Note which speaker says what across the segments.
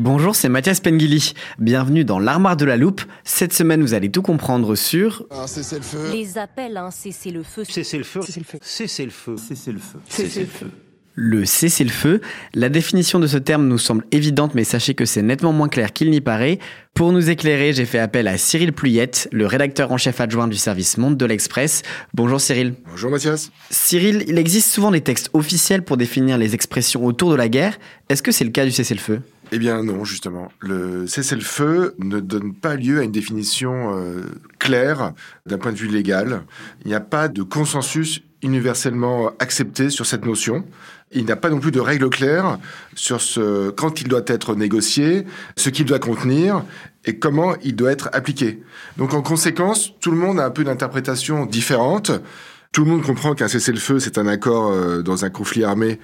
Speaker 1: Bonjour, c'est Mathias Pengili. Bienvenue dans l'armoire de la loupe. Cette semaine, vous allez tout comprendre sur
Speaker 2: Un cessez-le-feu.
Speaker 3: Les appels à un cessez-le-feu.
Speaker 4: Cessez-le-feu. Cessez-le-feu. Cessez-le-feu.
Speaker 2: Cessez-le-feu.
Speaker 1: le cessez-le-feu. La définition de ce terme nous semble évidente, mais sachez que c'est nettement moins clair qu'il n'y paraît. Pour nous éclairer, j'ai fait appel à Cyril Pluyette, le rédacteur en chef adjoint du service Monde de l'Express. Bonjour Cyril.
Speaker 2: Bonjour Mathias.
Speaker 1: Cyril, il existe souvent des textes officiels pour définir les expressions autour de la guerre. Est-ce que c'est le cas du cessez-le-feu?
Speaker 2: Eh bien non, justement. Le cessez-le-feu ne donne pas lieu à une définition euh, claire d'un point de vue légal. Il n'y a pas de consensus universellement accepté sur cette notion. Il n'y a pas non plus de règles claires sur ce, quand il doit être négocié, ce qu'il doit contenir et comment il doit être appliqué. Donc en conséquence, tout le monde a un peu d'interprétation différente. Tout le monde comprend qu'un cessez-le-feu, c'est un accord euh, dans un conflit armé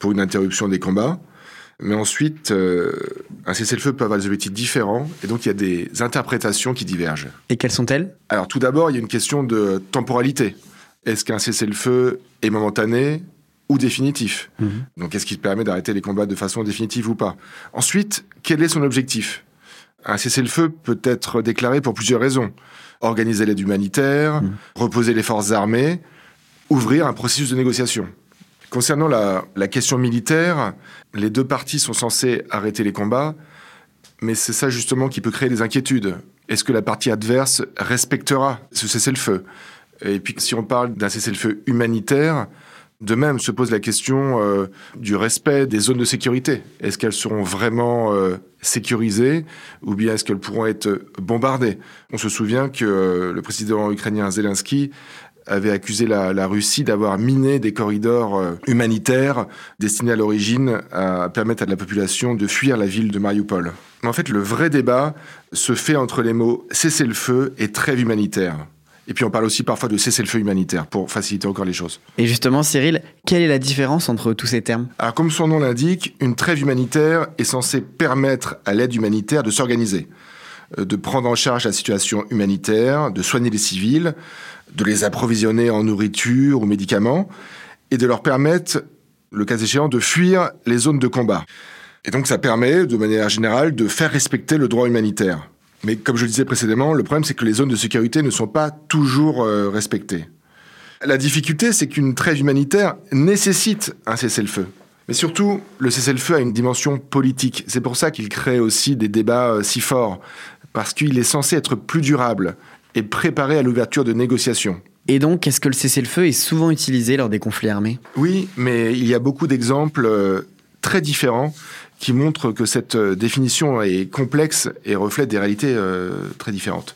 Speaker 2: pour une interruption des combats. Mais ensuite, euh, un cessez-le-feu peut avoir des objectifs différents, et donc il y a des interprétations qui divergent.
Speaker 1: Et quelles sont-elles?
Speaker 2: Alors tout d'abord, il y a une question de temporalité. Est-ce qu'un cessez-le-feu est momentané ou définitif? Donc est-ce qu'il permet d'arrêter les combats de façon définitive ou pas? Ensuite, quel est son objectif? Un cessez-le-feu peut être déclaré pour plusieurs raisons. Organiser l'aide humanitaire, reposer les forces armées, ouvrir un processus de négociation. Concernant la, question militaire, les deux parties sont censées arrêter les combats, mais c'est ça justement qui peut créer des inquiétudes. Est-ce que la partie adverse respectera ce cessez-le-feu? Et puis si on parle d'un cessez-le-feu humanitaire, de même se pose la question euh, du respect des zones de sécurité. Est-ce qu'elles seront vraiment euh, sécurisées ou bien est-ce qu'elles pourront être bombardées? On se souvient que euh, le président ukrainien Zelensky avait accusé la, la Russie d'avoir miné des corridors euh, humanitaires destinés à l'origine à permettre à la population de fuir la ville de Mariupol. Mais en fait, le vrai débat se fait entre les mots cessez-le-feu et trêve humanitaire. Et puis on parle aussi parfois de cessez-le-feu humanitaire pour faciliter encore les choses.
Speaker 1: Et justement, Cyril, quelle est la différence entre tous ces termes?
Speaker 2: Alors comme son nom l'indique, une trêve humanitaire est censée permettre à l'aide humanitaire de s'organiser, de prendre en charge la situation humanitaire, de soigner les civils, de les approvisionner en nourriture ou médicaments, et de leur permettre, le cas échéant, de fuir les zones de combat. Et donc ça permet, de manière générale, de faire respecter le droit humanitaire. Mais comme je le disais précédemment, le problème c'est que les zones de sécurité ne sont pas toujours euh, respectées. La difficulté, c'est qu'une trêve humanitaire nécessite un cessez-le-feu. Mais surtout, le cessez-le-feu a une dimension politique. C'est pour ça qu'il crée aussi des débats euh, si forts, parce qu'il est censé être plus durable et préparé à l'ouverture de négociations.
Speaker 1: Et donc, est-ce que le cessez-le-feu est souvent utilisé lors des conflits armés?
Speaker 2: Oui, mais il y a beaucoup d'exemples euh, très différents qui montrent que cette euh, définition est complexe et reflète des réalités euh, très différentes.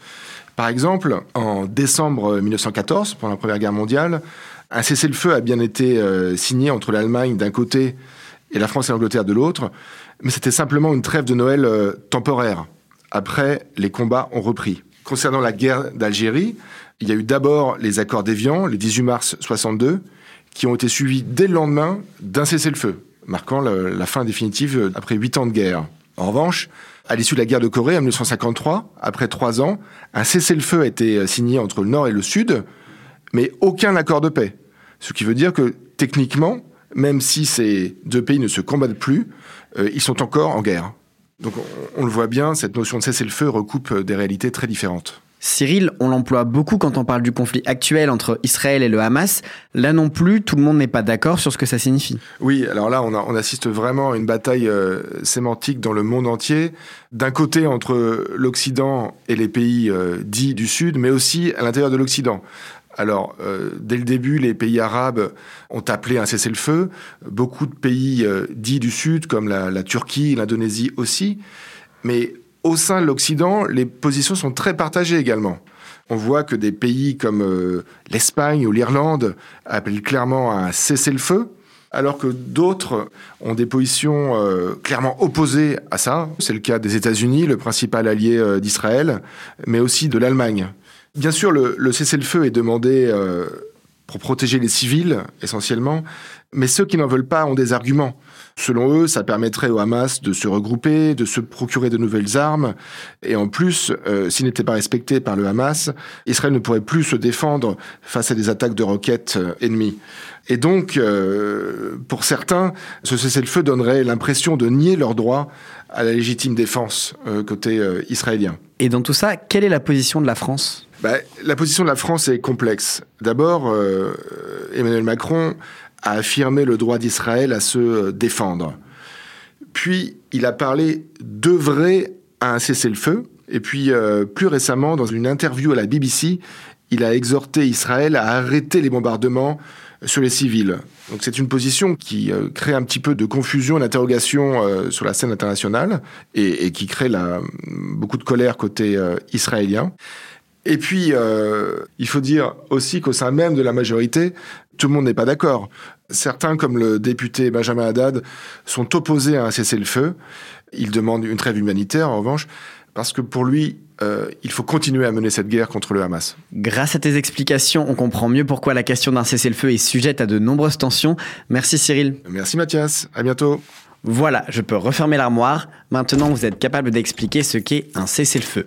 Speaker 2: Par exemple, en décembre 1914, pendant la Première Guerre mondiale, un cessez-le-feu a bien été signé entre l'Allemagne d'un côté et la France et l'Angleterre de l'autre, mais c'était simplement une trêve de Noël temporaire. Après, les combats ont repris. Concernant la guerre d'Algérie, il y a eu d'abord les accords d'Évian, le 18 mars 62, qui ont été suivis dès le lendemain d'un cessez-le-feu, marquant la fin définitive après huit ans de guerre. En revanche, à l'issue de la guerre de Corée en 1953, après trois ans, un cessez-le-feu a été euh, signé entre le Nord et le Sud, mais aucun accord de paix. Ce qui veut dire que techniquement, même si ces deux pays ne se combattent plus, euh, ils sont encore en guerre. Donc on, on le voit bien, cette notion de cessez-le-feu recoupe euh, des réalités très différentes.
Speaker 1: Cyril, on l'emploie beaucoup quand on parle du conflit actuel entre Israël et le Hamas. Là non plus, tout le monde n'est pas d'accord sur ce que ça signifie.
Speaker 2: Oui, alors là, on, a- on assiste vraiment à une bataille euh, sémantique dans le monde entier. D'un côté, entre l'Occident et les pays euh, dits du Sud, mais aussi à l'intérieur de l'Occident. Alors, euh, dès le début, les pays arabes ont appelé un cessez-le-feu. Beaucoup de pays euh, dits du Sud, comme la, Turquie, l'Indonésie aussi. Mais au sein de l'Occident, les positions sont très partagées également. On voit que des pays comme euh, l'Espagne ou l'Irlande appellent clairement à un cessez-le-feu, alors que d'autres ont des positions clairement opposées à ça. C'est le cas des États-Unis, le principal allié d'Israël, mais aussi de l'Allemagne. Bien sûr, le, le cessez-le-feu est demandé euh, pour protéger les civils, essentiellement, mais ceux qui n'en veulent pas ont des arguments. Selon eux, ça permettrait au Hamas de se regrouper, de se procurer de nouvelles armes. Et en plus, euh, s'il n'était pas respecté par le Hamas, Israël ne pourrait plus se défendre face à des attaques de roquettes euh, ennemies. Et donc, euh, pour certains, ce cessez-le-feu donnerait l'impression de nier leur droit à la légitime défense euh, côté euh, israélien.
Speaker 1: Et dans tout ça, quelle est la position de la France?
Speaker 2: Bah, la position de la France est complexe. D'abord, Emmanuel Macron a affirmé le droit d'Israël à se défendre. Puis, il a parlé d'œuvrer à un cessez-le-feu. Et puis, plus récemment, dans une interview à la BBC, il a exhorté Israël à arrêter les bombardements sur les civils. Donc c'est une position qui euh, crée un petit peu de confusion d'interrogation euh, sur la scène internationale et, qui crée beaucoup de colère côté euh, israélien. Et puis, il faut dire aussi qu'au sein même de la majorité, tout le monde n'est pas d'accord. Certains, comme le député Benjamin Haddad, sont opposés à un cessez-le-feu. Il demande une trêve humanitaire, en revanche, parce que pour lui, euh, il faut continuer à mener cette guerre contre le Hamas.
Speaker 1: Grâce à tes explications, on comprend mieux pourquoi la question d'un cessez-le-feu est sujette à de nombreuses tensions. Merci Cyril.
Speaker 2: Merci Mathias, à bientôt.
Speaker 1: Voilà, je peux refermer l'armoire. Maintenant, vous êtes capable d'expliquer ce qu'est un cessez-le-feu.